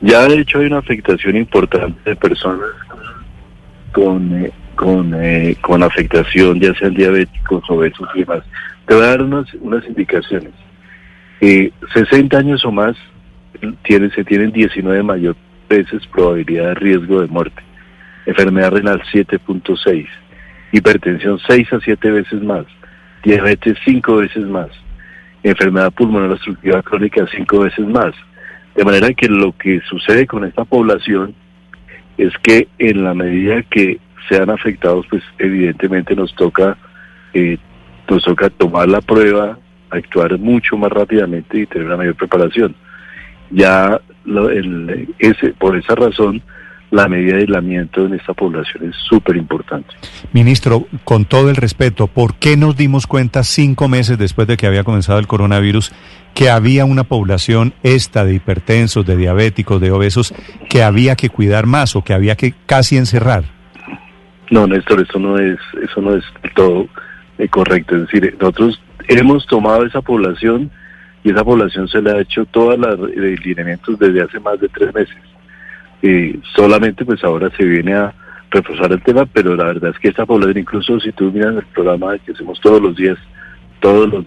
Ya de hecho hay una afectación importante de personas con, eh, con, eh, con afectación, ya sean diabéticos, obesos y demás. Te voy a dar unas, unas indicaciones. Eh, 60 años o más tiene, se tienen 19 mayor veces probabilidad de riesgo de muerte. Enfermedad renal 7.6. Hipertensión 6 a 7 veces más. Diabetes 5 veces más. Enfermedad pulmonar obstructiva crónica 5 veces más. De manera que lo que sucede con esta población es que en la medida que sean afectados, pues evidentemente nos toca, eh, nos toca tomar la prueba, actuar mucho más rápidamente y tener una mayor preparación. Ya lo, el, ese, por esa razón, la medida de aislamiento en esta población es súper importante. Ministro, con todo el respeto, ¿por qué nos dimos cuenta cinco meses después de que había comenzado el coronavirus que había una población esta de hipertensos, de diabéticos, de obesos, que había que cuidar más o que había que casi encerrar? No, Néstor, eso no es, eso no es todo eh, correcto. Es decir, nosotros hemos tomado esa población y esa población se le ha hecho todos los lineamientos desde hace más de tres meses. Eh, solamente pues ahora se viene a reforzar el tema, pero la verdad es que esta población, incluso si tú miras el programa que hacemos todos los días, todos los días,